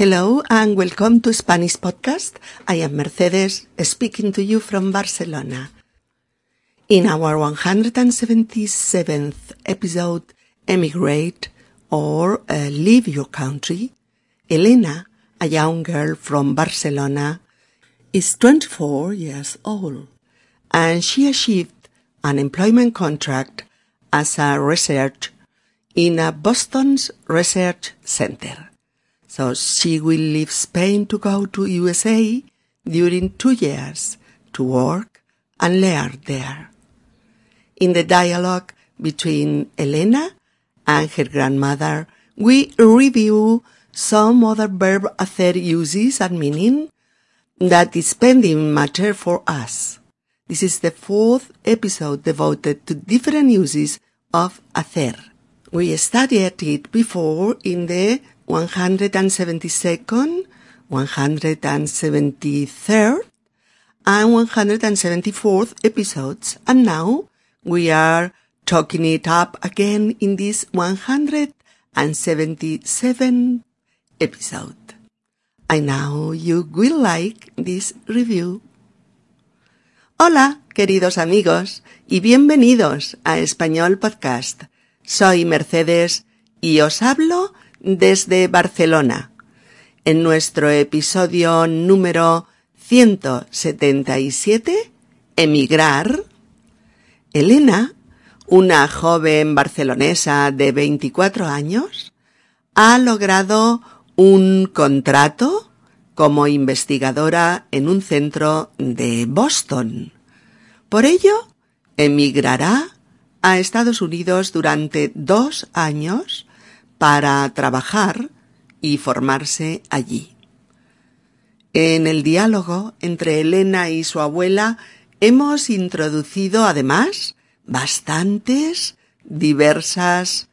Hello and welcome to Spanish Podcast. I am Mercedes speaking to you from Barcelona. In our 177th episode, Emigrate or uh, Leave Your Country, Elena, a young girl from Barcelona, is 24 years old and she achieved an employment contract as a research in a Boston's research center. So she will leave Spain to go to USA during two years to work and learn there. In the dialogue between Elena and her grandmother, we review some other verb hacer uses and meaning that is pending matter for us. This is the fourth episode devoted to different uses of hacer. We studied it before in the 172nd, 173rd, and 174th episodes, and now we are talking it up again in this 177th episode. I know you will like this review. Hola, queridos amigos, y bienvenidos a Español Podcast. Soy Mercedes y os hablo desde Barcelona. En nuestro episodio número 177, Emigrar, Elena, una joven barcelonesa de 24 años, ha logrado un contrato como investigadora en un centro de Boston. Por ello, emigrará a Estados Unidos durante dos años para trabajar y formarse allí. En el diálogo entre Elena y su abuela hemos introducido además bastantes diversas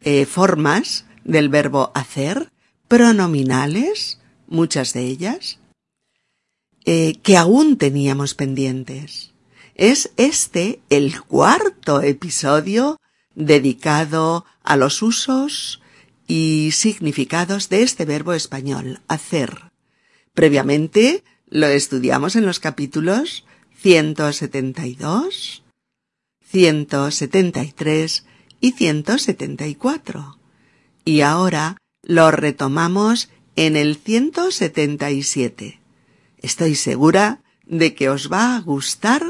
eh, formas del verbo hacer, pronominales, muchas de ellas, eh, que aún teníamos pendientes. Es este el cuarto episodio dedicado a los usos y significados de este verbo español, hacer. Previamente lo estudiamos en los capítulos 172, 173 y 174. Y ahora lo retomamos en el 177. Estoy segura de que os va a gustar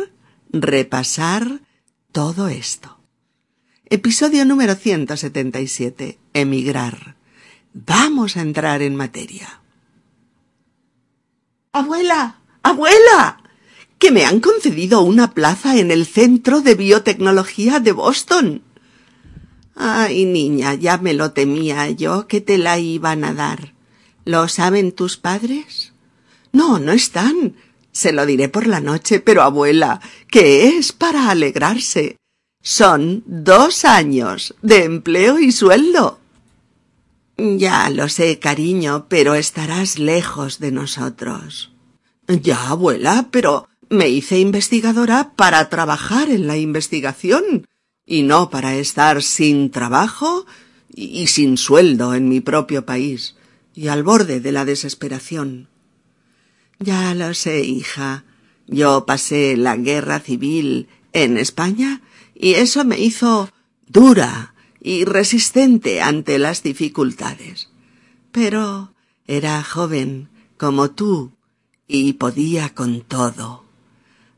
repasar todo esto. Episodio número 177. Emigrar. Vamos a entrar en materia. Abuela, abuela, que me han concedido una plaza en el Centro de Biotecnología de Boston. Ay, niña, ya me lo temía yo que te la iban a dar. ¿Lo saben tus padres? No, no están. Se lo diré por la noche, pero abuela, que es para alegrarse. Son dos años de empleo y sueldo. Ya lo sé, cariño, pero estarás lejos de nosotros. Ya, abuela, pero me hice investigadora para trabajar en la investigación y no para estar sin trabajo y sin sueldo en mi propio país y al borde de la desesperación. Ya lo sé, hija. Yo pasé la guerra civil en España y eso me hizo dura y resistente ante las dificultades. Pero era joven como tú y podía con todo.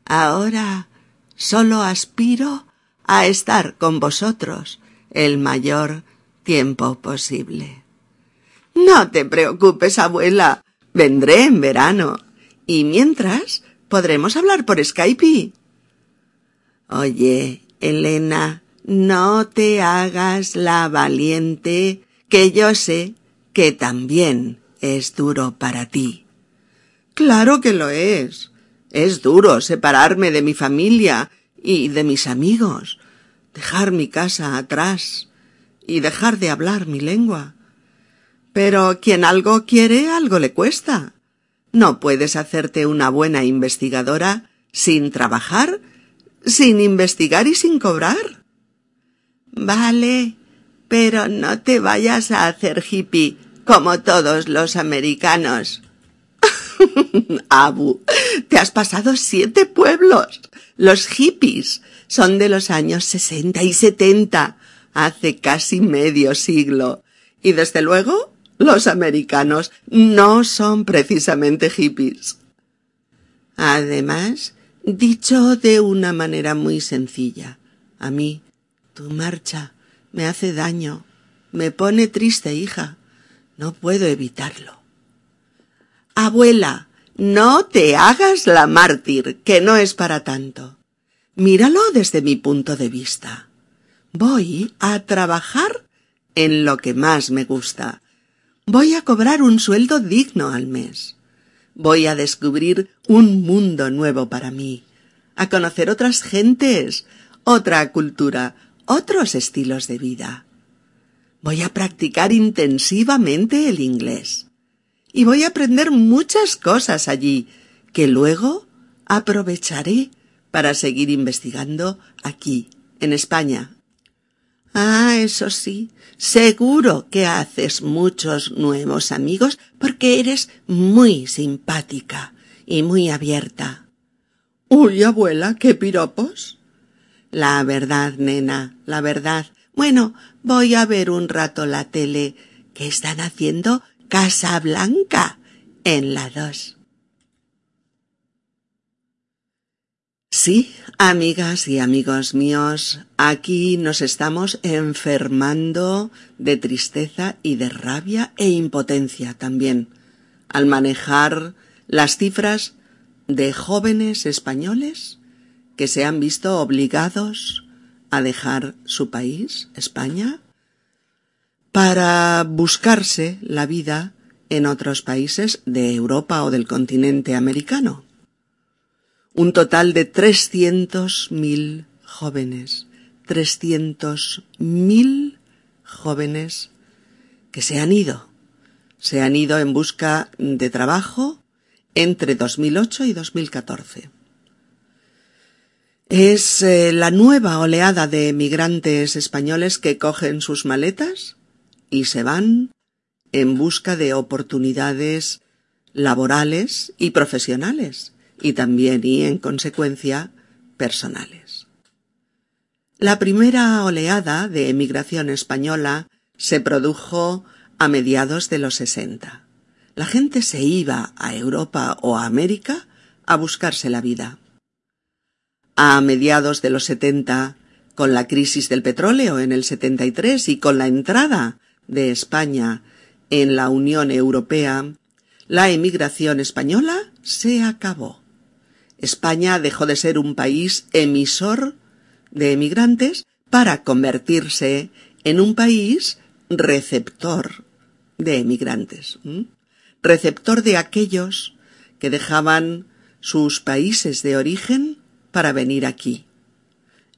Ahora solo aspiro a estar con vosotros el mayor tiempo posible. No te preocupes, abuela. Vendré en verano. Y mientras podremos hablar por Skype. Oye, Elena, no te hagas la valiente, que yo sé que también es duro para ti. Claro que lo es. Es duro separarme de mi familia y de mis amigos, dejar mi casa atrás y dejar de hablar mi lengua. Pero quien algo quiere, algo le cuesta. No puedes hacerte una buena investigadora sin trabajar sin investigar y sin cobrar. Vale, pero no te vayas a hacer hippie como todos los americanos. Abu, te has pasado siete pueblos. Los hippies son de los años sesenta y setenta, hace casi medio siglo. Y desde luego, los americanos no son precisamente hippies. Además, dicho de una manera muy sencilla, a mí, tu marcha me hace daño, me pone triste, hija. No puedo evitarlo. Abuela, no te hagas la mártir, que no es para tanto. Míralo desde mi punto de vista. Voy a trabajar en lo que más me gusta. Voy a cobrar un sueldo digno al mes. Voy a descubrir un mundo nuevo para mí, a conocer otras gentes, otra cultura, otros estilos de vida. Voy a practicar intensivamente el inglés. Y voy a aprender muchas cosas allí que luego aprovecharé para seguir investigando aquí, en España. Ah, eso sí, seguro que haces muchos nuevos amigos porque eres muy simpática y muy abierta. Uy, abuela, qué piropos. La verdad, nena, la verdad. Bueno, voy a ver un rato la tele que están haciendo Casa Blanca en la dos. Sí, amigas y amigos míos, aquí nos estamos enfermando de tristeza y de rabia e impotencia también al manejar las cifras de jóvenes españoles que se han visto obligados a dejar su país, España, para buscarse la vida en otros países de Europa o del continente americano. Un total de trescientos mil jóvenes, trescientos mil jóvenes que se han ido, se han ido en busca de trabajo entre 2008 y 2014. Es eh, la nueva oleada de emigrantes españoles que cogen sus maletas y se van en busca de oportunidades laborales y profesionales y también y en consecuencia personales. La primera oleada de emigración española se produjo a mediados de los sesenta. La gente se iba a Europa o a América a buscarse la vida a mediados de los setenta, con la crisis del petróleo en el setenta y tres y con la entrada de España en la Unión Europea, la emigración española se acabó. España dejó de ser un país emisor de emigrantes para convertirse en un país receptor de emigrantes, receptor de aquellos que dejaban sus países de origen para venir aquí.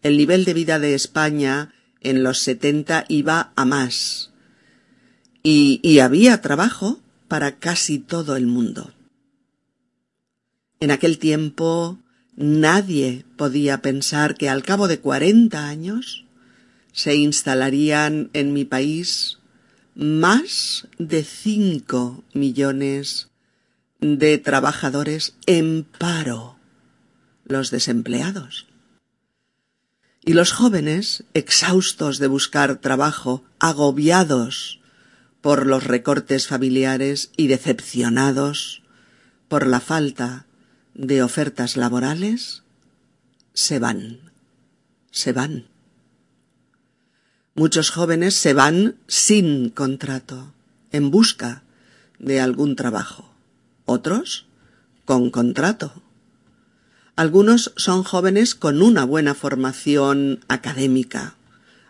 El nivel de vida de España en los setenta iba a más. Y, y había trabajo para casi todo el mundo. En aquel tiempo nadie podía pensar que al cabo de cuarenta años se instalarían en mi país más de cinco millones de trabajadores en paro los desempleados. Y los jóvenes, exhaustos de buscar trabajo, agobiados por los recortes familiares y decepcionados por la falta de ofertas laborales, se van, se van. Muchos jóvenes se van sin contrato, en busca de algún trabajo. Otros con contrato algunos son jóvenes con una buena formación académica,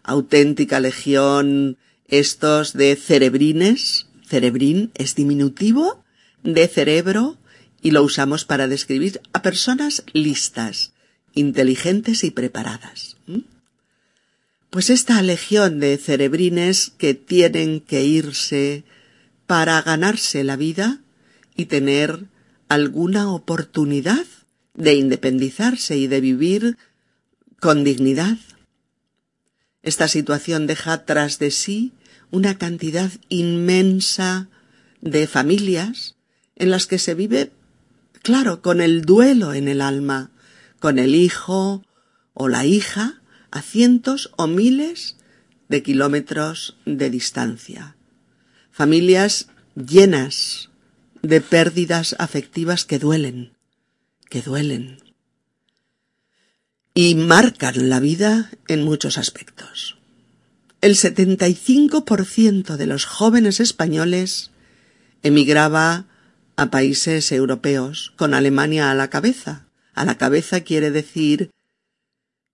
auténtica legión estos de cerebrines, cerebrín es diminutivo de cerebro y lo usamos para describir a personas listas, inteligentes y preparadas. Pues esta legión de cerebrines que tienen que irse para ganarse la vida y tener alguna oportunidad de independizarse y de vivir con dignidad. Esta situación deja tras de sí una cantidad inmensa de familias en las que se vive, claro, con el duelo en el alma, con el hijo o la hija a cientos o miles de kilómetros de distancia. Familias llenas de pérdidas afectivas que duelen, que duelen. Y marcan la vida en muchos aspectos. El 75% de los jóvenes españoles emigraba a países europeos, con Alemania a la cabeza. A la cabeza quiere decir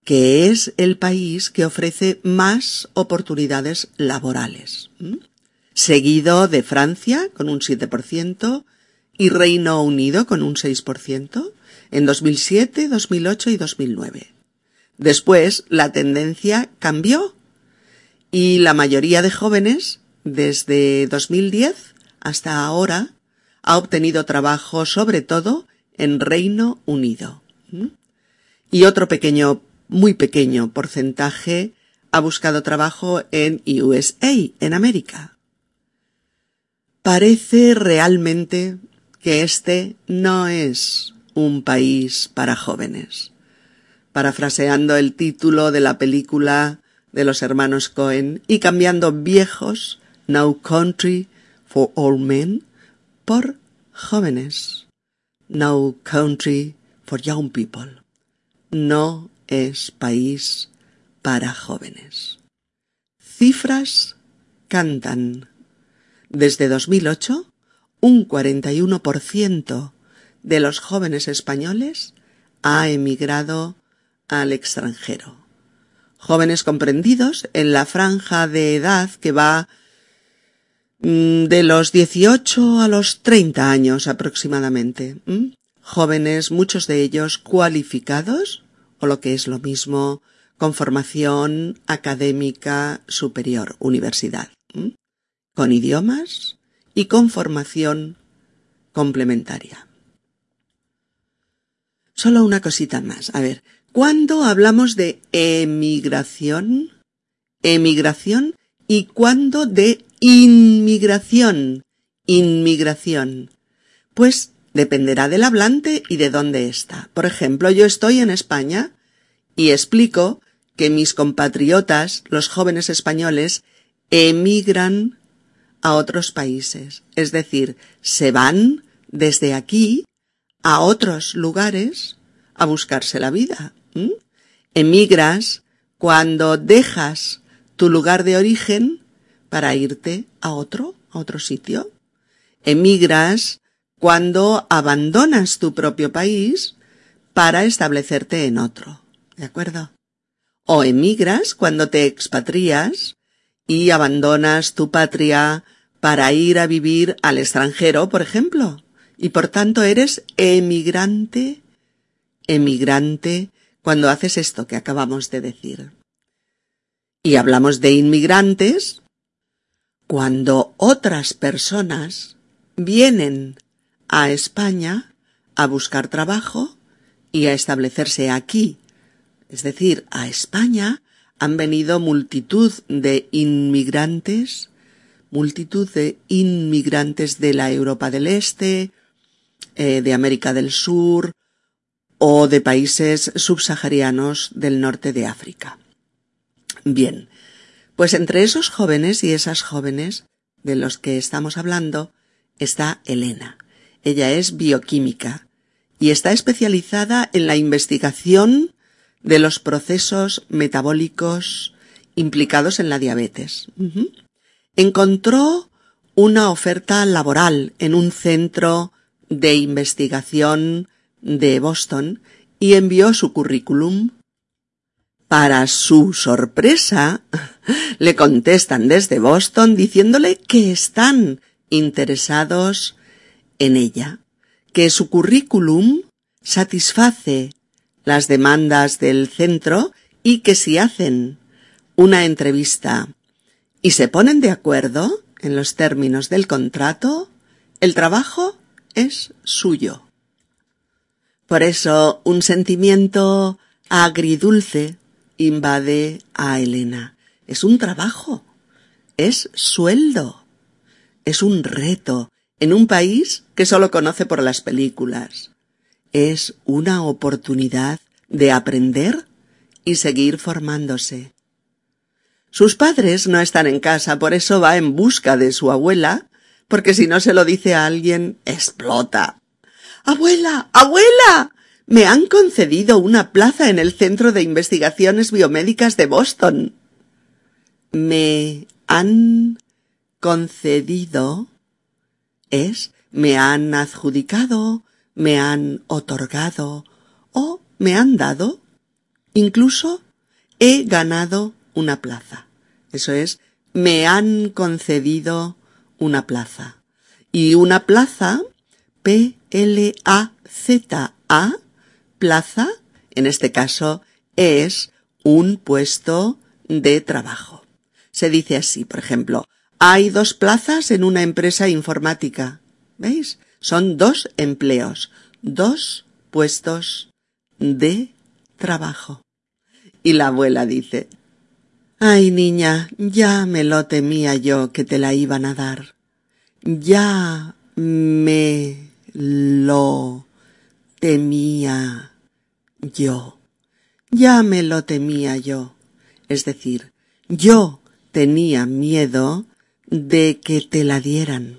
que es el país que ofrece más oportunidades laborales. Seguido de Francia con un 7% y Reino Unido con un 6% en 2007, 2008 y 2009. Después la tendencia cambió y la mayoría de jóvenes desde 2010 hasta ahora ha obtenido trabajo sobre todo en Reino Unido. Y otro pequeño muy pequeño porcentaje ha buscado trabajo en USA, en América. Parece realmente que este no es un país para jóvenes. Parafraseando el título de la película de los hermanos Cohen y cambiando viejos No Country for All Men por jóvenes. No Country for Young People. No es país para jóvenes. Cifras cantan. Desde 2008, un 41% de los jóvenes españoles ha emigrado al extranjero. Jóvenes comprendidos en la franja de edad que va de los 18 a los 30 años aproximadamente. Jóvenes, muchos de ellos cualificados, o lo que es lo mismo, con formación académica superior, universidad, con idiomas y con formación complementaria. Solo una cosita más. A ver, ¿cuándo hablamos de emigración? Emigración y cuándo de inmigración? Inmigración. Pues Dependerá del hablante y de dónde está. Por ejemplo, yo estoy en España y explico que mis compatriotas, los jóvenes españoles, emigran a otros países. Es decir, se van desde aquí a otros lugares a buscarse la vida. Emigras cuando dejas tu lugar de origen para irte a otro, a otro sitio. Emigras cuando abandonas tu propio país para establecerte en otro. ¿De acuerdo? O emigras cuando te expatrias y abandonas tu patria para ir a vivir al extranjero, por ejemplo, y por tanto eres emigrante, emigrante cuando haces esto que acabamos de decir. Y hablamos de inmigrantes cuando otras personas vienen a España a buscar trabajo y a establecerse aquí. Es decir, a España han venido multitud de inmigrantes, multitud de inmigrantes de la Europa del Este, eh, de América del Sur o de países subsaharianos del norte de África. Bien, pues entre esos jóvenes y esas jóvenes de los que estamos hablando está Elena. Ella es bioquímica y está especializada en la investigación de los procesos metabólicos implicados en la diabetes. Encontró una oferta laboral en un centro de investigación de Boston y envió su currículum. Para su sorpresa, le contestan desde Boston diciéndole que están interesados en ella, que su currículum satisface las demandas del centro y que si hacen una entrevista y se ponen de acuerdo en los términos del contrato, el trabajo es suyo. Por eso un sentimiento agridulce invade a Elena. Es un trabajo. es sueldo. Es un reto en un país que solo conoce por las películas. Es una oportunidad de aprender y seguir formándose. Sus padres no están en casa, por eso va en busca de su abuela, porque si no se lo dice a alguien, explota. Abuela, abuela. Me han concedido una plaza en el Centro de Investigaciones Biomédicas de Boston. Me han concedido es me han adjudicado, me han otorgado o me han dado. Incluso he ganado una plaza. Eso es, me han concedido una plaza. Y una plaza, P-L-A-Z-A, plaza, en este caso, es un puesto de trabajo. Se dice así, por ejemplo, hay dos plazas en una empresa informática. ¿Veis? Son dos empleos, dos puestos de trabajo. Y la abuela dice, Ay, niña, ya me lo temía yo que te la iban a dar. Ya me lo temía yo. Ya me lo temía yo. Es decir, yo tenía miedo de que te la dieran.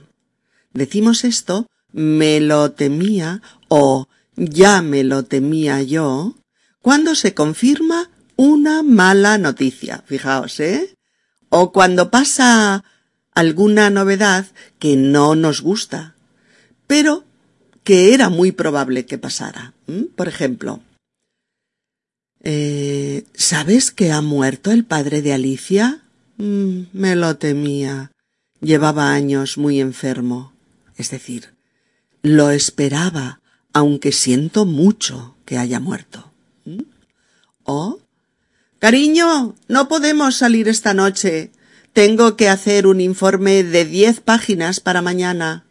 Decimos esto, me lo temía o ya me lo temía yo, cuando se confirma una mala noticia, fijaos, ¿eh? O cuando pasa alguna novedad que no nos gusta, pero que era muy probable que pasara. Por ejemplo, eh, ¿sabes que ha muerto el padre de Alicia? Mm, me lo temía. Llevaba años muy enfermo. Es decir, lo esperaba, aunque siento mucho que haya muerto. O Cariño, no podemos salir esta noche. Tengo que hacer un informe de diez páginas para mañana.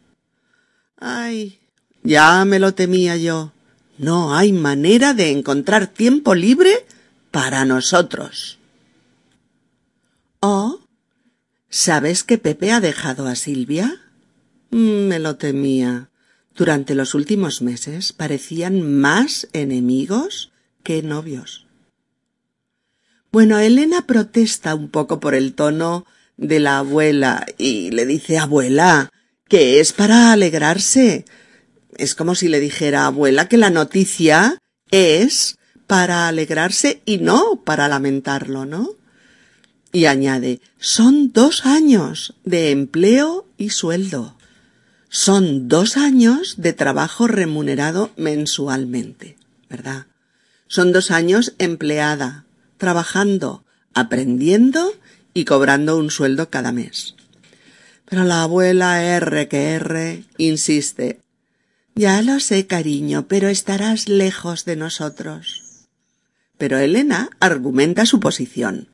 Ay, ya me lo temía yo. No hay manera de encontrar tiempo libre para nosotros. Oh, ¿sabes que Pepe ha dejado a Silvia? Mm, me lo temía. Durante los últimos meses parecían más enemigos que novios. Bueno, Elena protesta un poco por el tono de la abuela y le dice abuela, que es para alegrarse. Es como si le dijera abuela que la noticia es para alegrarse y no para lamentarlo, ¿no? Y añade, son dos años de empleo y sueldo. Son dos años de trabajo remunerado mensualmente, ¿verdad? Son dos años empleada, trabajando, aprendiendo y cobrando un sueldo cada mes. Pero la abuela R que R insiste. Ya lo sé, cariño, pero estarás lejos de nosotros. Pero Elena argumenta su posición.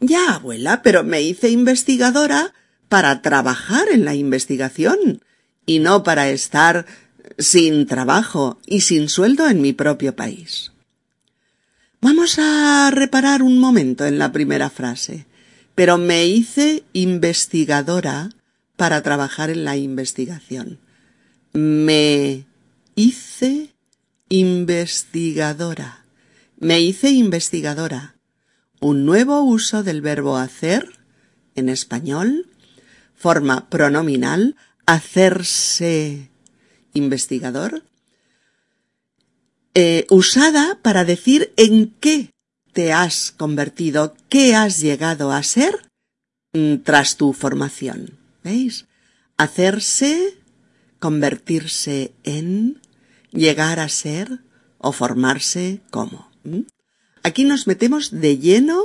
Ya, abuela, pero me hice investigadora para trabajar en la investigación y no para estar sin trabajo y sin sueldo en mi propio país. Vamos a reparar un momento en la primera frase. Pero me hice investigadora para trabajar en la investigación. Me hice investigadora. Me hice investigadora. Un nuevo uso del verbo hacer en español, forma pronominal, hacerse investigador, eh, usada para decir en qué te has convertido, qué has llegado a ser mm, tras tu formación. ¿Veis? Hacerse, convertirse en, llegar a ser o formarse como. Aquí nos metemos de lleno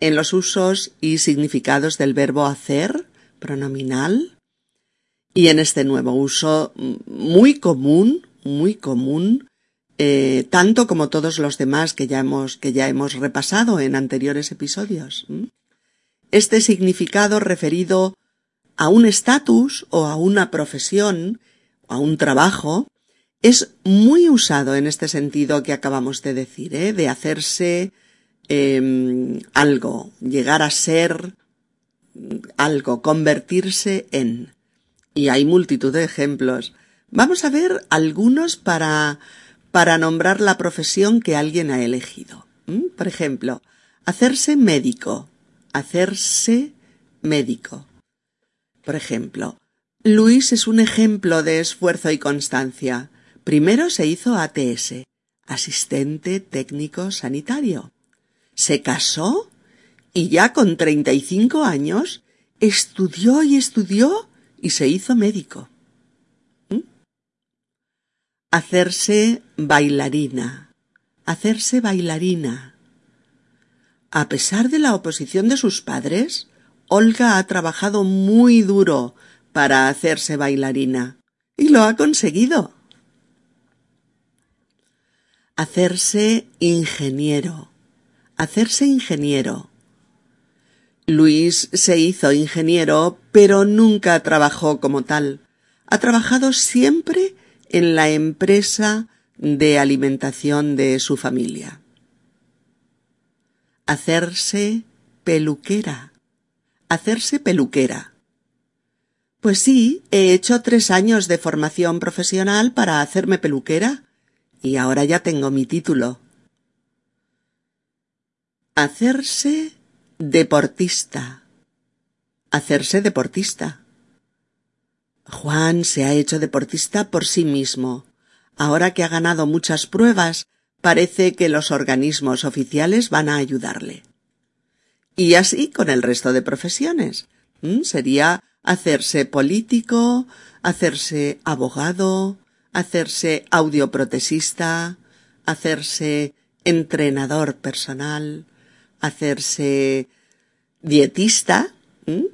en los usos y significados del verbo hacer, pronominal, y en este nuevo uso muy común, muy común, eh, tanto como todos los demás que ya hemos, que ya hemos repasado en anteriores episodios. Este significado referido a un estatus o a una profesión a un trabajo es muy usado en este sentido que acabamos de decir, ¿eh? de hacerse em, algo, llegar a ser algo, convertirse en. Y hay multitud de ejemplos. Vamos a ver algunos para, para nombrar la profesión que alguien ha elegido. Por ejemplo, hacerse médico. Hacerse médico. Por ejemplo, Luis es un ejemplo de esfuerzo y constancia. Primero se hizo ATS, asistente técnico sanitario. Se casó y ya con treinta y cinco años estudió y estudió y se hizo médico hacerse bailarina, hacerse bailarina. A pesar de la oposición de sus padres, Olga ha trabajado muy duro para hacerse bailarina y lo ha conseguido. Hacerse ingeniero, hacerse ingeniero. Luis se hizo ingeniero, pero nunca trabajó como tal. Ha trabajado siempre en la empresa de alimentación de su familia. Hacerse peluquera. Hacerse peluquera. Pues sí, he hecho tres años de formación profesional para hacerme peluquera y ahora ya tengo mi título. Hacerse deportista. Hacerse deportista. Juan se ha hecho deportista por sí mismo. Ahora que ha ganado muchas pruebas, parece que los organismos oficiales van a ayudarle. Y así con el resto de profesiones. ¿Mm? Sería hacerse político, hacerse abogado, hacerse audioprotesista, hacerse entrenador personal, hacerse dietista, ¿Mm?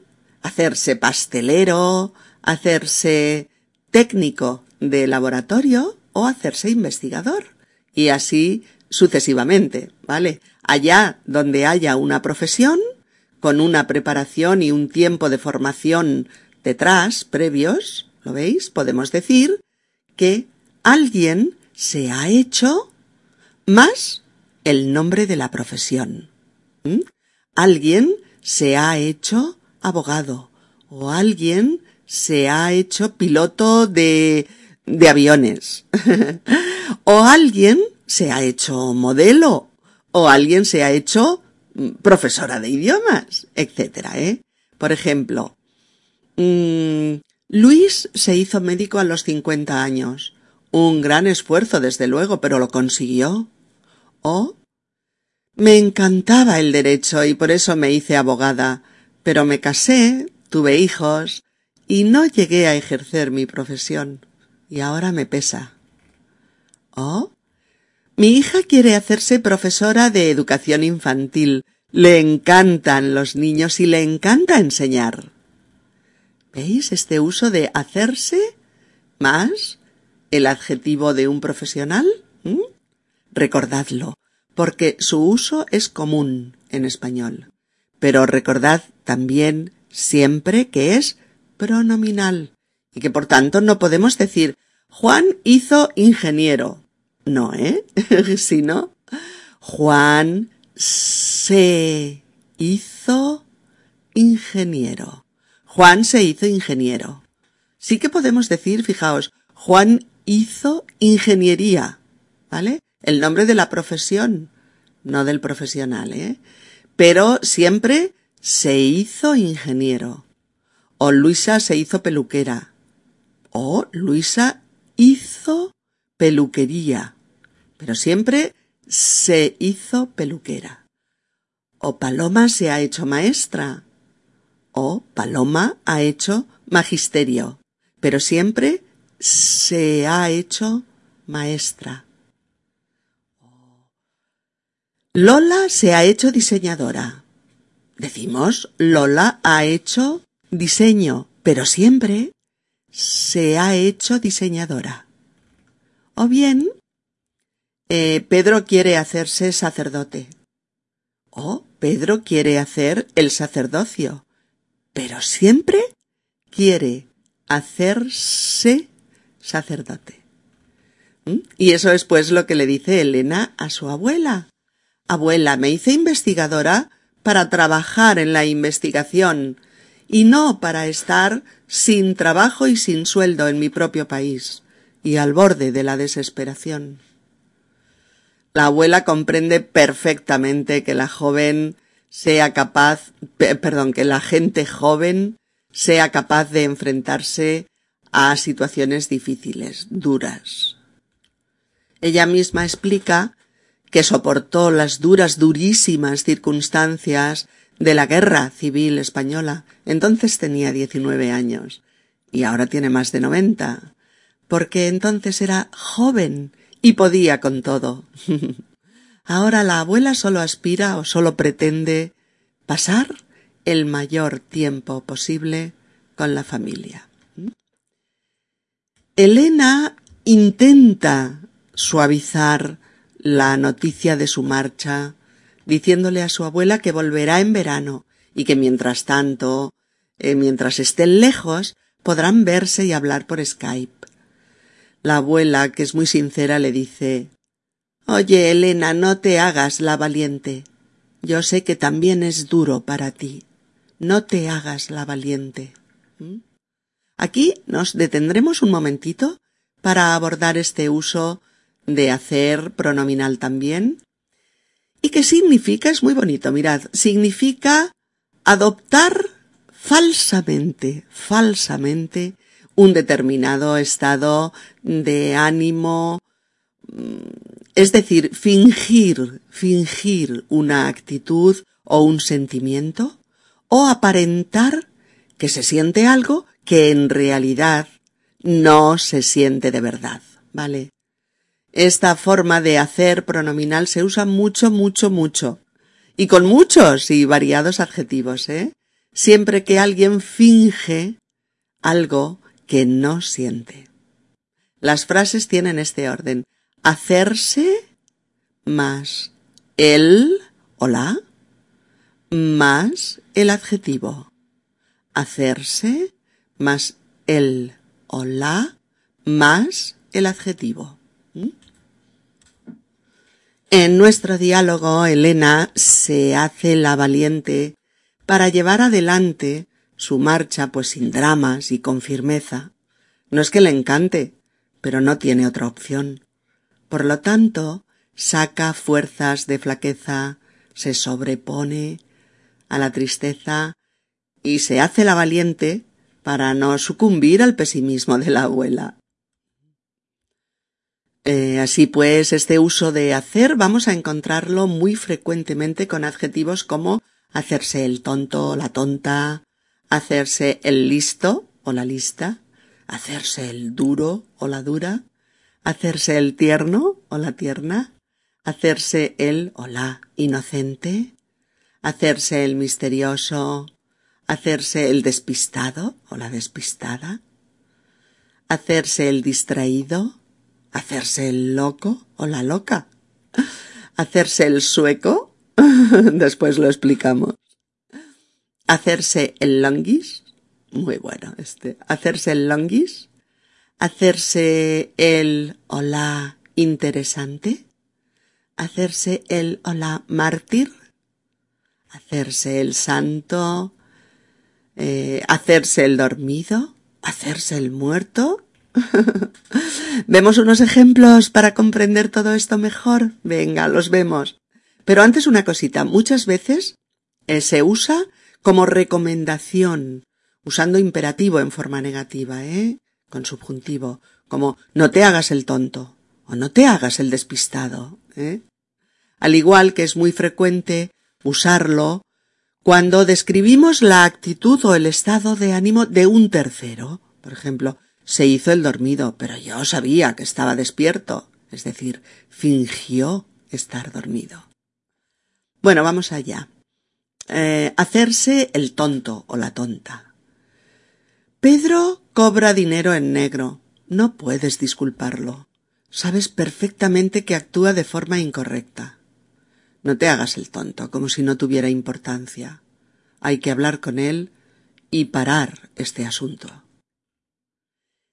hacerse pastelero, hacerse técnico de laboratorio o hacerse investigador. Y así sucesivamente, ¿vale? Allá donde haya una profesión, con una preparación y un tiempo de formación detrás, previos, ¿lo veis? Podemos decir que alguien se ha hecho más el nombre de la profesión. Alguien se ha hecho abogado o alguien se ha hecho piloto de, de aviones. o alguien se ha hecho modelo. O alguien se ha hecho mm, profesora de idiomas, etcétera, ¿eh? Por ejemplo, mmm, Luis se hizo médico a los 50 años. Un gran esfuerzo, desde luego, pero lo consiguió. O me encantaba el derecho y por eso me hice abogada, pero me casé, tuve hijos, y no llegué a ejercer mi profesión y ahora me pesa. ¿Oh? Mi hija quiere hacerse profesora de educación infantil. Le encantan los niños y le encanta enseñar. ¿Veis este uso de hacerse más el adjetivo de un profesional? ¿Mm? Recordadlo, porque su uso es común en español. Pero recordad también siempre que es pronominal y que por tanto no podemos decir Juan hizo ingeniero. No, ¿eh? Sino Juan se hizo ingeniero. Juan se hizo ingeniero. Sí que podemos decir, fijaos, Juan hizo ingeniería, ¿vale? El nombre de la profesión, no del profesional, ¿eh? Pero siempre se hizo ingeniero o Luisa se hizo peluquera, o Luisa hizo peluquería, pero siempre se hizo peluquera. O Paloma se ha hecho maestra, o Paloma ha hecho magisterio, pero siempre se ha hecho maestra. Lola se ha hecho diseñadora. Decimos Lola ha hecho diseño, pero siempre se ha hecho diseñadora. O bien, eh, Pedro quiere hacerse sacerdote. O Pedro quiere hacer el sacerdocio, pero siempre quiere hacerse sacerdote. ¿Mm? Y eso es pues lo que le dice Elena a su abuela. Abuela, me hice investigadora para trabajar en la investigación y no para estar sin trabajo y sin sueldo en mi propio país y al borde de la desesperación. La abuela comprende perfectamente que la joven sea capaz, perdón, que la gente joven sea capaz de enfrentarse a situaciones difíciles, duras. Ella misma explica que soportó las duras, durísimas circunstancias de la guerra civil española. Entonces tenía diecinueve años y ahora tiene más de noventa, porque entonces era joven y podía con todo. ahora la abuela solo aspira o solo pretende pasar el mayor tiempo posible con la familia. Elena intenta suavizar la noticia de su marcha, diciéndole a su abuela que volverá en verano y que mientras tanto, eh, mientras estén lejos, podrán verse y hablar por Skype. La abuela, que es muy sincera, le dice Oye, Elena, no te hagas la valiente. Yo sé que también es duro para ti. No te hagas la valiente. ¿Mm? Aquí nos detendremos un momentito para abordar este uso de hacer pronominal también. ¿Y qué significa? Es muy bonito, mirad, significa adoptar falsamente, falsamente un determinado estado de ánimo, mm, es decir, fingir, fingir una actitud o un sentimiento, o aparentar que se siente algo que en realidad no se siente de verdad, ¿vale? Esta forma de hacer pronominal se usa mucho, mucho, mucho. Y con muchos y variados adjetivos, ¿eh? Siempre que alguien finge algo que no siente. Las frases tienen este orden. Hacerse más el o la más el adjetivo. Hacerse más el o la más el adjetivo. En nuestro diálogo, Elena se hace la valiente para llevar adelante su marcha pues sin dramas y con firmeza. No es que le encante, pero no tiene otra opción. Por lo tanto, saca fuerzas de flaqueza, se sobrepone a la tristeza y se hace la valiente para no sucumbir al pesimismo de la abuela. Eh, así pues, este uso de hacer vamos a encontrarlo muy frecuentemente con adjetivos como hacerse el tonto la tonta, hacerse el listo o la lista, hacerse el duro o la dura, hacerse el tierno o la tierna, hacerse el o la inocente, hacerse el misterioso, hacerse el despistado o la despistada, hacerse el distraído, ¿Hacerse el loco o la loca? ¿Hacerse el sueco? Después lo explicamos. ¿Hacerse el longuis? Muy bueno este. ¿Hacerse el longuis? ¿Hacerse el hola interesante? ¿Hacerse el hola mártir? ¿Hacerse el santo? Eh, ¿Hacerse el dormido? ¿Hacerse el muerto? ¿Vemos unos ejemplos para comprender todo esto mejor? Venga, los vemos. Pero antes una cosita. Muchas veces eh, se usa como recomendación, usando imperativo en forma negativa, ¿eh? Con subjuntivo, como no te hagas el tonto o no te hagas el despistado, ¿eh? Al igual que es muy frecuente usarlo cuando describimos la actitud o el estado de ánimo de un tercero. Por ejemplo, se hizo el dormido, pero yo sabía que estaba despierto, es decir, fingió estar dormido. Bueno, vamos allá. Eh, hacerse el tonto o la tonta. Pedro cobra dinero en negro. No puedes disculparlo. Sabes perfectamente que actúa de forma incorrecta. No te hagas el tonto, como si no tuviera importancia. Hay que hablar con él y parar este asunto.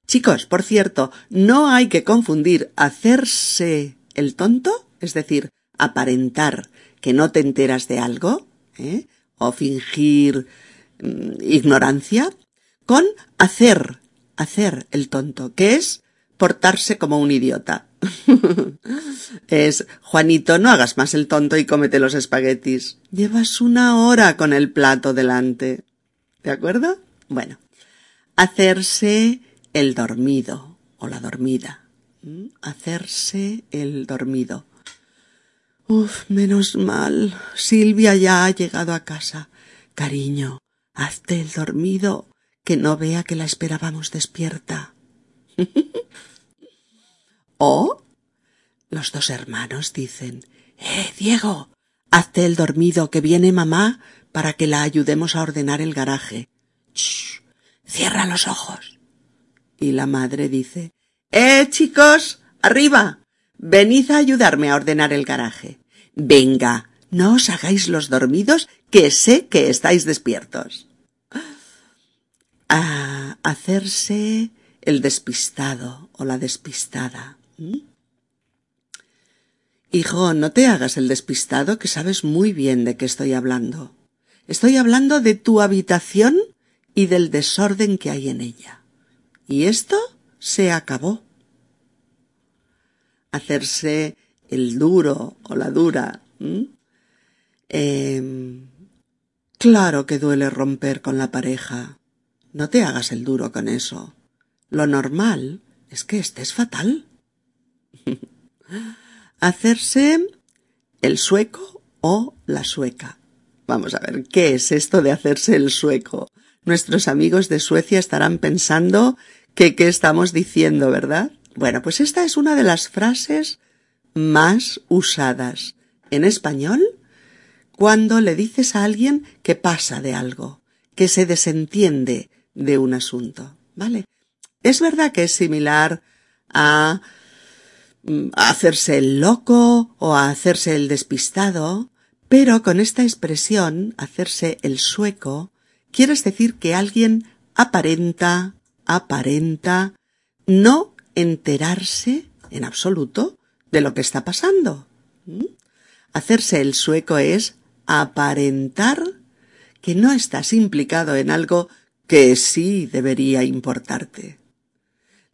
Chicos, por cierto, no hay que confundir hacerse el tonto, es decir, aparentar que no te enteras de algo, ¿eh? o fingir mm, ignorancia, con hacer, hacer el tonto, que es portarse como un idiota. es, Juanito, no hagas más el tonto y cómete los espaguetis. Llevas una hora con el plato delante. ¿De acuerdo? Bueno, hacerse el dormido o la dormida. ¿Mm? Hacerse el dormido. Uf, menos mal. Silvia ya ha llegado a casa. Cariño, hazte el dormido, que no vea que la esperábamos despierta. o los dos hermanos dicen Eh, Diego, hazte el dormido, que viene mamá para que la ayudemos a ordenar el garaje. Shh, cierra los ojos. Y la madre dice Eh, chicos, arriba. Venid a ayudarme a ordenar el garaje. Venga, no os hagáis los dormidos, que sé que estáis despiertos. A hacerse el despistado o la despistada. Hijo, no te hagas el despistado, que sabes muy bien de qué estoy hablando. Estoy hablando de tu habitación y del desorden que hay en ella. Y esto se acabó. Hacerse el duro o la dura. Eh, claro que duele romper con la pareja. No te hagas el duro con eso. Lo normal es que estés fatal. Hacerse el sueco o la sueca. Vamos a ver, ¿qué es esto de hacerse el sueco? Nuestros amigos de Suecia estarán pensando que qué estamos diciendo, ¿verdad? Bueno, pues esta es una de las frases más usadas en español cuando le dices a alguien que pasa de algo, que se desentiende de un asunto, ¿vale? Es verdad que es similar a, mm, hacerse el loco o a hacerse el despistado, pero con esta expresión, hacerse el sueco, quieres decir que alguien aparenta, aparenta, no enterarse en absoluto de lo que está pasando. ¿Mm? Hacerse el sueco es aparentar que no estás implicado en algo que sí debería importarte.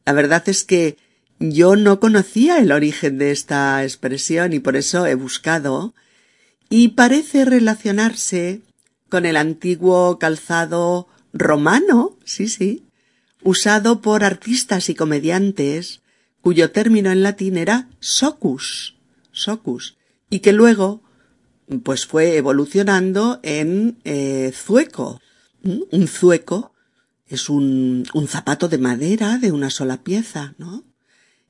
La verdad es que yo no conocía el origen de esta expresión y por eso he buscado y parece relacionarse con el antiguo calzado romano, sí, sí, usado por artistas y comediantes cuyo término en latín era socus, socus, y que luego pues fue evolucionando en eh, zueco. ¿Mm? Un zueco es un, un zapato de madera de una sola pieza, ¿no?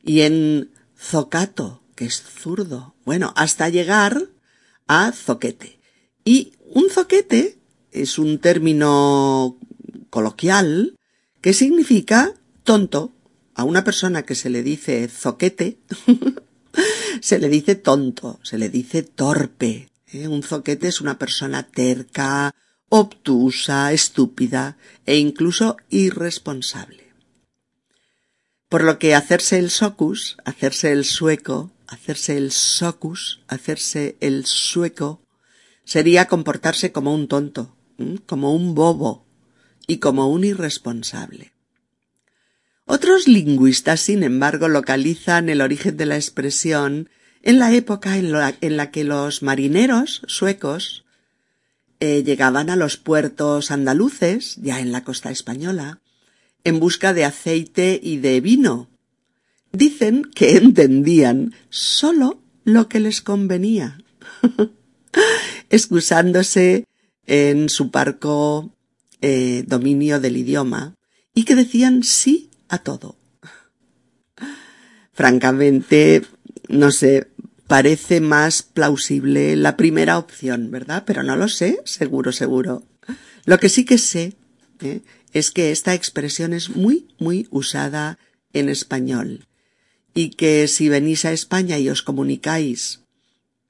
Y en zocato, que es zurdo. Bueno, hasta llegar a zoquete. Y un zoquete es un término coloquial que significa tonto. A una persona que se le dice zoquete, se le dice tonto, se le dice torpe, ¿eh? Un zoquete es una persona terca, obtusa, estúpida e incluso irresponsable. Por lo que hacerse el socus, hacerse el sueco, hacerse el socus, hacerse el sueco, sería comportarse como un tonto, como un bobo y como un irresponsable. Otros lingüistas, sin embargo, localizan el origen de la expresión en la época en la, que los marineros suecos eh, llegaban a los puertos andaluces, ya en la costa española, en busca de aceite y de vino. Dicen que entendían sólo lo que les convenía, excusándose en su parco eh, dominio del idioma, y que decían sí a todo. Francamente, no sé, parece más plausible la primera opción, ¿verdad? Pero no lo sé, seguro, seguro. Lo que sí que sé ¿eh? es que esta expresión es muy, muy usada en español y que si venís a España y os comunicáis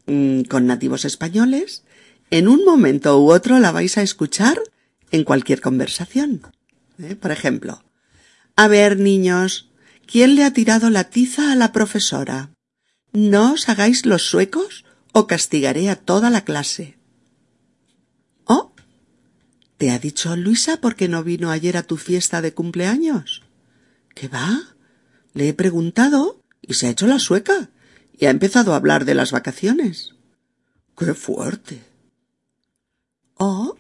mm, con nativos españoles, en un momento u otro la vais a escuchar en cualquier conversación. ¿eh? Por ejemplo, a ver, niños, ¿quién le ha tirado la tiza a la profesora? No os hagáis los suecos o castigaré a toda la clase. Oh, ¿Te ha dicho Luisa por qué no vino ayer a tu fiesta de cumpleaños? ¿Qué va? Le he preguntado y se ha hecho la sueca y ha empezado a hablar de las vacaciones. ¡Qué fuerte! ¿Oh?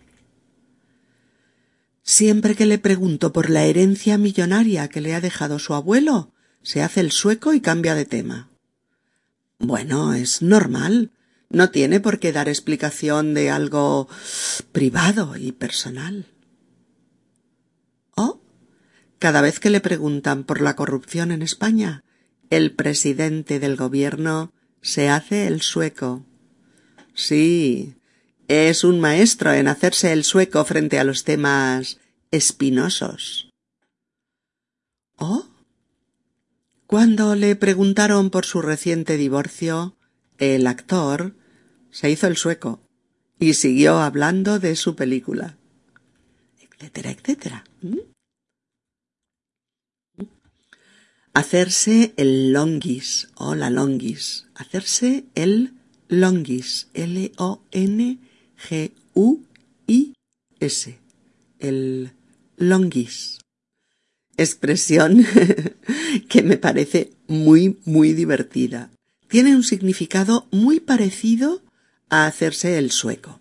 Siempre que le pregunto por la herencia millonaria que le ha dejado su abuelo, se hace el sueco y cambia de tema. Bueno, es normal. No tiene por qué dar explicación de algo privado y personal. ¿Oh? Cada vez que le preguntan por la corrupción en España, el presidente del gobierno se hace el sueco. Sí, es un maestro en hacerse el sueco frente a los temas espinosos. ¿Oh? Cuando le preguntaron por su reciente divorcio, el actor se hizo el sueco y siguió hablando de su película, etcétera, etcétera. ¿Mm? Hacerse el longis o la longis. Hacerse el longis. L-O-N-G-U-I-S. El longis. Expresión que me parece muy, muy divertida. Tiene un significado muy parecido a hacerse el sueco.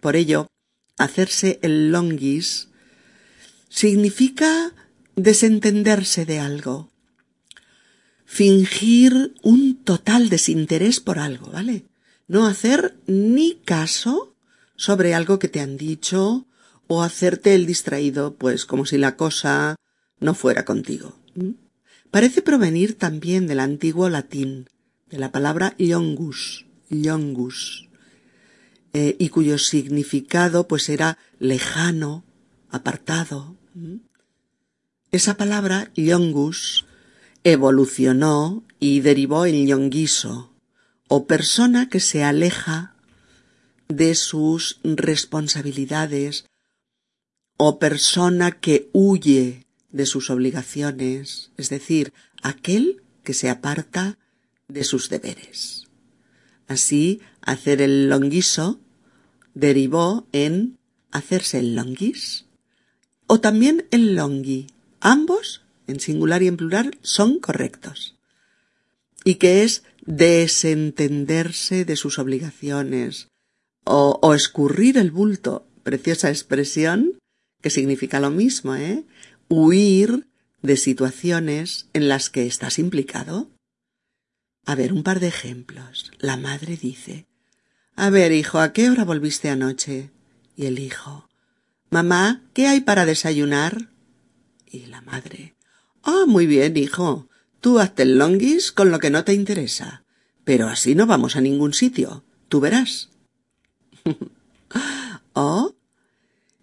Por ello, hacerse el longis significa desentenderse de algo, fingir un total desinterés por algo, ¿vale? No hacer ni caso sobre algo que te han dicho o hacerte el distraído, pues como si la cosa no fuera contigo. Parece provenir también del antiguo latín, de la palabra longus, longus, eh, y cuyo significado pues era lejano, apartado. Esa palabra longus evolucionó y derivó en yonguiso, o persona que se aleja de sus responsabilidades, o persona que huye de sus obligaciones, es decir, aquel que se aparta de sus deberes. Así, hacer el longuiso derivó en hacerse el longuis o también el longui. Ambos en singular y en plural, son correctos. Y que es desentenderse de sus obligaciones o, escurrir el bulto, preciosa expresión que significa lo mismo, ¿eh? Huir de situaciones en las que estás implicado. A ver, un par de ejemplos. La madre dice, A ver, hijo, ¿a qué hora volviste anoche? Y el hijo, Mamá, ¿qué hay para desayunar? Y la madre, Ah, muy bien, hijo. Tú hazte el longis con lo que no te interesa. Pero así no vamos a ningún sitio. Tú verás. oh.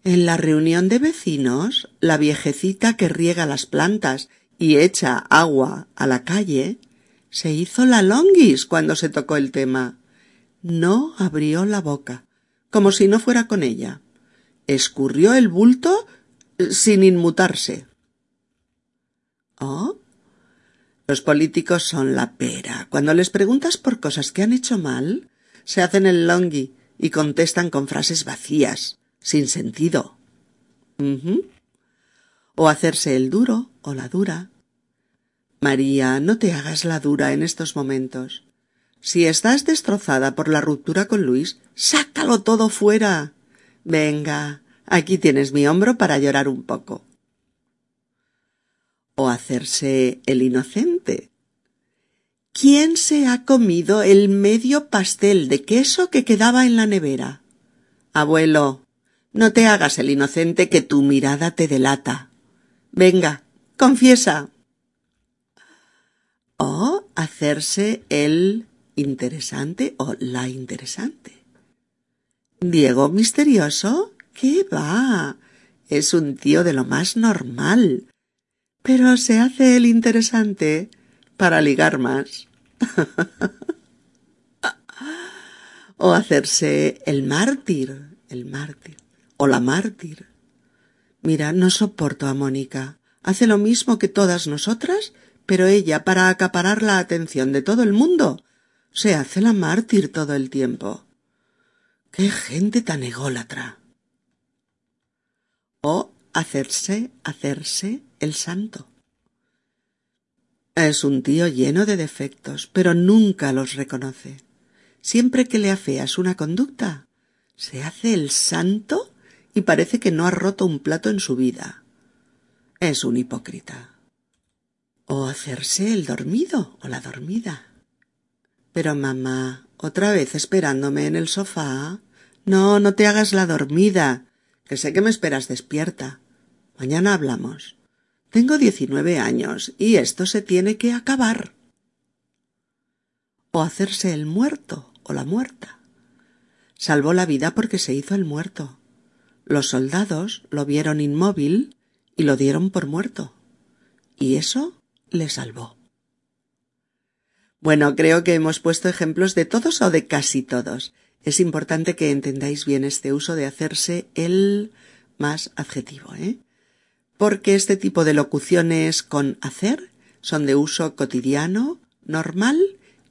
En la reunión de vecinos, la viejecita que riega las plantas y echa agua a la calle, se hizo la longis cuando se tocó el tema. No abrió la boca, como si no fuera con ella. Escurrió el bulto sin inmutarse. ¿Oh? Los políticos son la pera. Cuando les preguntas por cosas que han hecho mal, se hacen el longui y contestan con frases vacías, sin sentido. O hacerse el duro o la dura. María, no te hagas la dura en estos momentos. Si estás destrozada por la ruptura con Luis, sácalo todo fuera. Venga, aquí tienes mi hombro para llorar un poco o hacerse el inocente. ¿Quién se ha comido el medio pastel de queso que quedaba en la nevera? Abuelo, no te hagas el inocente que tu mirada te delata. Venga, confiesa. O hacerse el interesante o la interesante. Diego misterioso, ¿qué va? Es un tío de lo más normal pero se hace el interesante para ligar más. o hacerse el mártir, el mártir, o la mártir. Mira, no soporto a Mónica. Hace lo mismo que todas nosotras, pero ella, para acaparar la atención de todo el mundo, se hace la mártir todo el tiempo. ¡Qué gente tan ególatra! o hacerse, hacerse el santo. Es un tío lleno de defectos, pero nunca los reconoce. Siempre que le afeas una conducta, se hace el santo y parece que no ha roto un plato en su vida. Es un hipócrita. O hacerse el dormido o la dormida. Pero mamá, otra vez esperándome en el sofá. No, no te hagas la dormida, que sé que me esperas despierta. Mañana hablamos. Tengo diecinueve años y esto se tiene que acabar. O hacerse el muerto o la muerta. Salvó la vida porque se hizo el muerto. Los soldados lo vieron inmóvil y lo dieron por muerto. Y eso le salvó. Bueno, creo que hemos puesto ejemplos de todos o de casi todos. Es importante que entendáis bien este uso de hacerse el más adjetivo, ¿eh? Porque este tipo de locuciones con hacer son de uso cotidiano, normal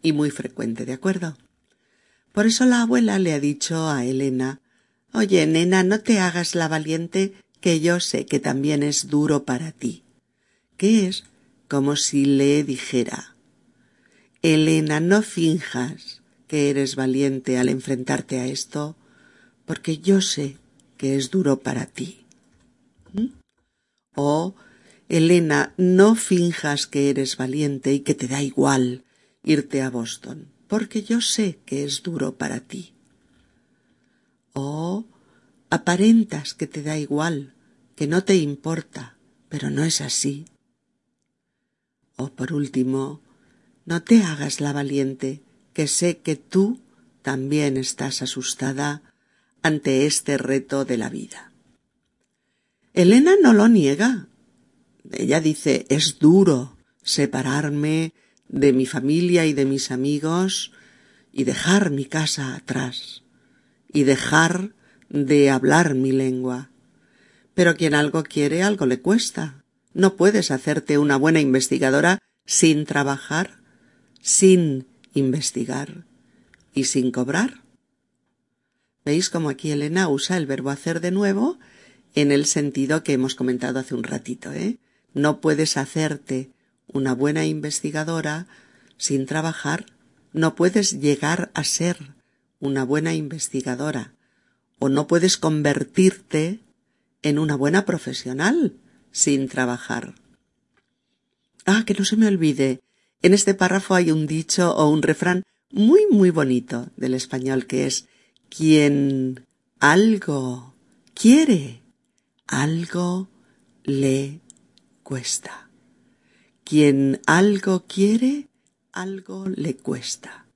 y muy frecuente, ¿de acuerdo? Por eso la abuela le ha dicho a Elena Oye, nena, no te hagas la valiente, que yo sé que también es duro para ti. Que es como si le dijera Elena, no finjas que eres valiente al enfrentarte a esto, porque yo sé que es duro para ti. Oh, Elena, no finjas que eres valiente y que te da igual irte a Boston, porque yo sé que es duro para ti. Oh, aparentas que te da igual, que no te importa, pero no es así. Oh, por último, no te hagas la valiente, que sé que tú también estás asustada ante este reto de la vida. Elena no lo niega. Ella dice, es duro separarme de mi familia y de mis amigos y dejar mi casa atrás y dejar de hablar mi lengua. Pero quien algo quiere, algo le cuesta. No puedes hacerte una buena investigadora sin trabajar, sin investigar y sin cobrar. ¿Veis cómo aquí Elena usa el verbo hacer de nuevo en el sentido que hemos comentado hace un ratito, ¿eh? No puedes hacerte una buena investigadora sin trabajar, no puedes llegar a ser una buena investigadora o no puedes convertirte en una buena profesional sin trabajar. Ah, que no se me olvide, en este párrafo hay un dicho o un refrán muy muy bonito del español que es quien algo quiere algo le cuesta. Quien algo quiere, algo le cuesta.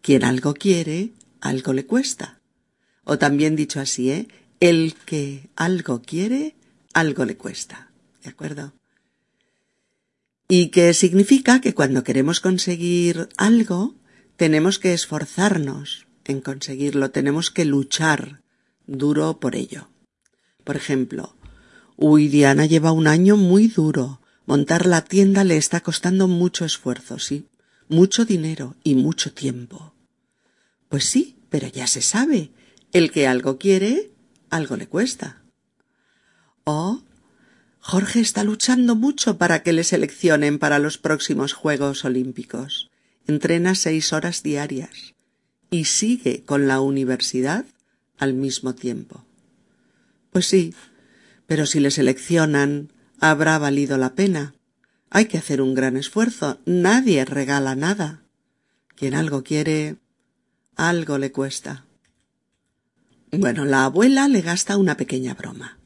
Quien algo quiere, algo le cuesta. O también dicho así, ¿eh? El que algo quiere, algo le cuesta. ¿De acuerdo? Y que significa que cuando queremos conseguir algo, tenemos que esforzarnos en conseguirlo, tenemos que luchar duro por ello. Por ejemplo, Uy, Diana lleva un año muy duro. Montar la tienda le está costando mucho esfuerzo, sí, mucho dinero y mucho tiempo. Pues sí, pero ya se sabe. El que algo quiere, algo le cuesta. Oh, Jorge está luchando mucho para que le seleccionen para los próximos Juegos Olímpicos. Entrena seis horas diarias y sigue con la universidad al mismo tiempo. Pues sí, pero si le seleccionan, habrá valido la pena. Hay que hacer un gran esfuerzo. Nadie regala nada. Quien algo quiere, algo le cuesta. Bueno, la abuela le gasta una pequeña broma.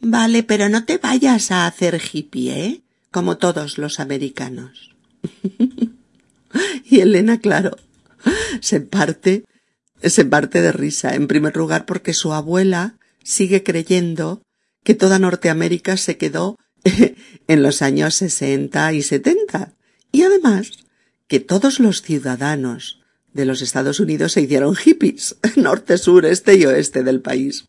Vale, pero no te vayas a hacer hippie, ¿eh? Como todos los americanos. y Elena, claro, se parte, se parte de risa, en primer lugar porque su abuela sigue creyendo que toda Norteamérica se quedó en los años sesenta y setenta. Y además, que todos los ciudadanos de los Estados Unidos se hicieron hippies, norte, sur, este y oeste del país.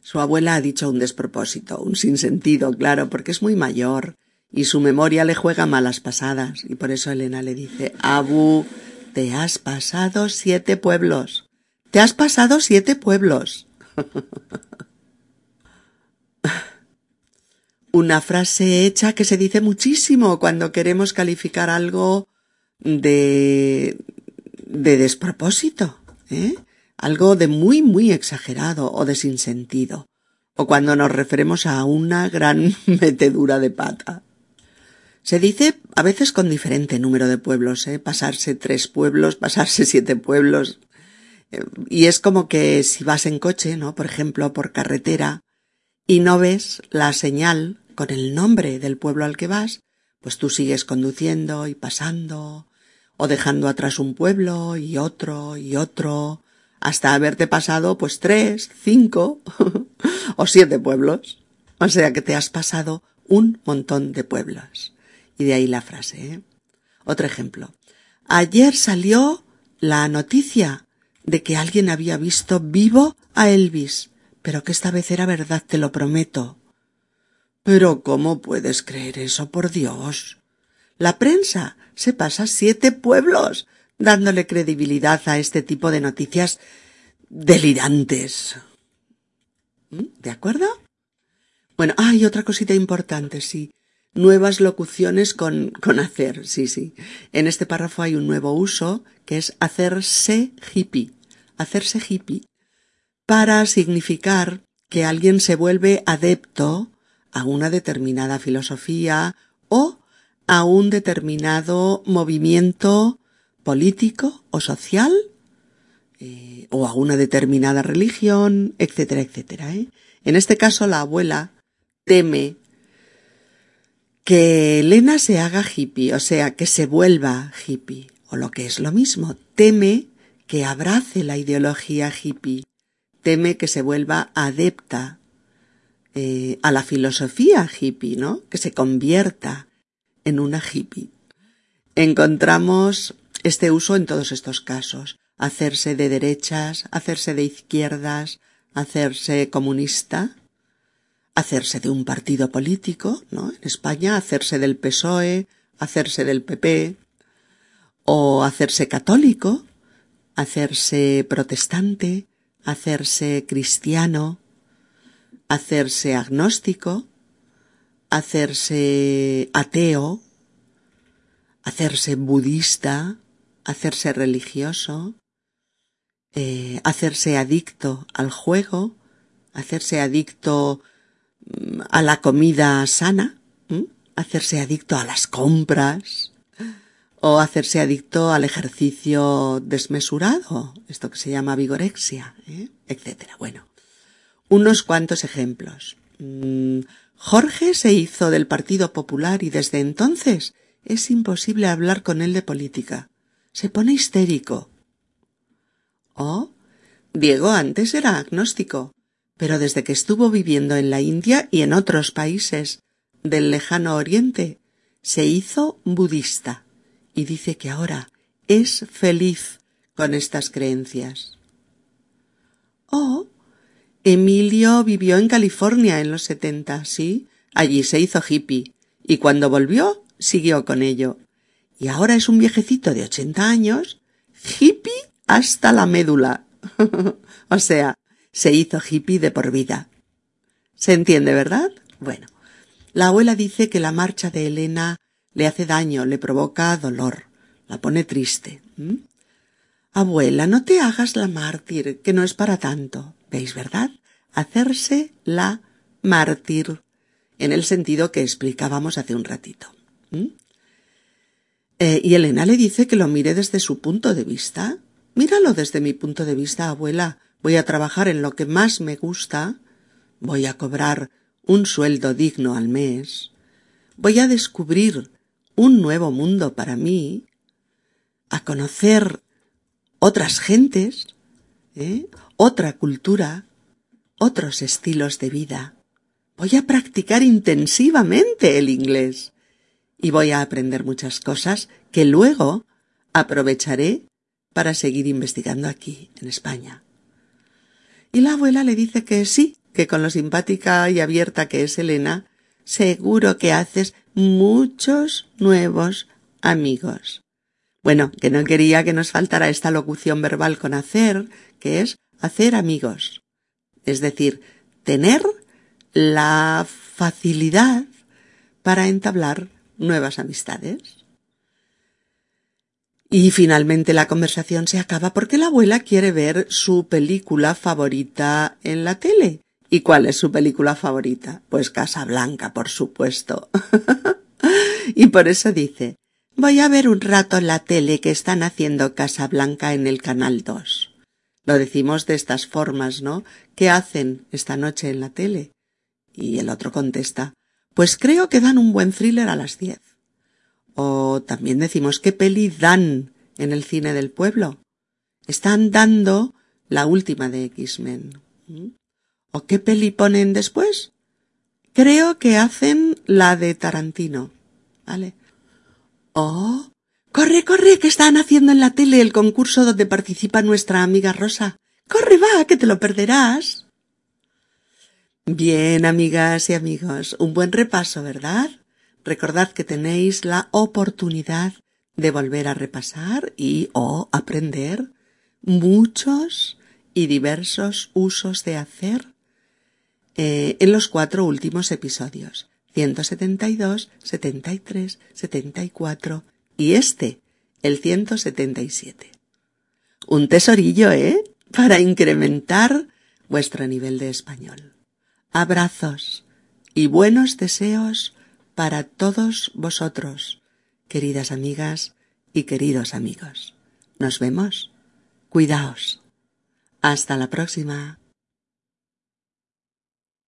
Su abuela ha dicho un despropósito, un sinsentido, claro, porque es muy mayor y su memoria le juega malas pasadas, y por eso Elena le dice Abu, te has pasado siete pueblos. Te has pasado siete pueblos. Una frase hecha que se dice muchísimo cuando queremos calificar algo de, de despropósito, ¿eh? algo de muy, muy exagerado o de sinsentido, o cuando nos referimos a una gran metedura de pata. Se dice a veces con diferente número de pueblos, ¿eh? pasarse tres pueblos, pasarse siete pueblos. Y es como que si vas en coche, ¿no? Por ejemplo, por carretera, y no ves la señal con el nombre del pueblo al que vas, pues tú sigues conduciendo y pasando, o dejando atrás un pueblo y otro y otro, hasta haberte pasado pues tres, cinco o siete pueblos. O sea que te has pasado un montón de pueblos. Y de ahí la frase. ¿eh? Otro ejemplo. Ayer salió la noticia de que alguien había visto vivo a Elvis, pero que esta vez era verdad, te lo prometo. Pero ¿cómo puedes creer eso, por Dios? La prensa se pasa siete pueblos dándole credibilidad a este tipo de noticias delirantes. ¿Mm? ¿De acuerdo? Bueno, hay otra cosita importante, sí. Nuevas locuciones con, con hacer, sí, sí. En este párrafo hay un nuevo uso que es hacerse hippie. Hacerse hippie para significar que alguien se vuelve adepto a una determinada filosofía o a un determinado movimiento político o social eh, o a una determinada religión, etcétera, etcétera. ¿eh? En este caso, la abuela teme que Elena se haga hippie, o sea, que se vuelva hippie, o lo que es lo mismo, teme que abrace la ideología hippie, teme que se vuelva adepta eh, a la filosofía hippie, ¿no? Que se convierta en una hippie. Encontramos este uso en todos estos casos. Hacerse de derechas, hacerse de izquierdas, hacerse comunista, hacerse de un partido político, ¿no? En España, hacerse del PSOE, hacerse del PP, o hacerse católico, hacerse protestante, hacerse cristiano, hacerse agnóstico, hacerse ateo, hacerse budista, hacerse religioso, eh, hacerse adicto al juego, hacerse adicto a la comida sana, hacerse adicto a las compras o hacerse adicto al ejercicio desmesurado, esto que se llama vigorexia, ¿eh? etcétera. Bueno, unos cuantos ejemplos. Mm, Jorge se hizo del Partido Popular y desde entonces es imposible hablar con él de política. Se pone histérico. Oh, Diego antes era agnóstico, pero desde que estuvo viviendo en la India y en otros países del lejano Oriente, se hizo budista y dice que ahora es feliz con estas creencias. Oh, Emilio vivió en California en los setenta, sí. Allí se hizo hippie. Y cuando volvió, siguió con ello. Y ahora es un viejecito de ochenta años, hippie hasta la médula. o sea, se hizo hippie de por vida. ¿Se entiende, verdad? Bueno, la abuela dice que la marcha de Elena le hace daño, le provoca dolor, la pone triste. Abuela, no te hagas la mártir, que no es para tanto. ¿Veis, verdad? Hacerse la mártir, en el sentido que explicábamos hace un ratito. Eh, y Elena le dice que lo mire desde su punto de vista. Míralo desde mi punto de vista, abuela. Voy a trabajar en lo que más me gusta. Voy a cobrar un sueldo digno al mes. Voy a descubrir un nuevo mundo para mí. A conocer otras gentes, ¿eh? otra cultura, otros estilos de vida. Voy a practicar intensivamente el inglés y voy a aprender muchas cosas que luego aprovecharé para seguir investigando aquí, en España. Y la abuela le dice que sí, que con lo simpática y abierta que es Elena, seguro que haces muchos nuevos amigos. Bueno, que no quería que nos faltara esta locución verbal con hacer, que es hacer amigos. Es decir, tener la facilidad para entablar nuevas amistades. Y finalmente la conversación se acaba porque la abuela quiere ver su película favorita en la tele. ¿Y cuál es su película favorita? Pues Casablanca, por supuesto. y por eso dice, voy a ver un rato la tele que están haciendo Casablanca en el Canal 2. Lo decimos de estas formas, ¿no? ¿Qué hacen esta noche en la tele? Y el otro contesta, pues creo que dan un buen thriller a las diez. O también decimos, ¿qué peli dan en el cine del pueblo? Están dando la última de X-Men. ¿Mm? ¿O qué peli ponen después? Creo que hacen la de Tarantino. ¿Vale? Oh, corre, corre, que están haciendo en la tele el concurso donde participa nuestra amiga Rosa. Corre, va, que te lo perderás. Bien, amigas y amigos, un buen repaso, ¿verdad? Recordad que tenéis la oportunidad de volver a repasar y o aprender muchos y diversos usos de hacer eh, en los cuatro últimos episodios, 172, 73, 74 y este, el 177. Un tesorillo, ¿eh? Para incrementar vuestro nivel de español abrazos y buenos deseos para todos vosotros, queridas amigas y queridos amigos. Nos vemos. Cuidaos. Hasta la próxima.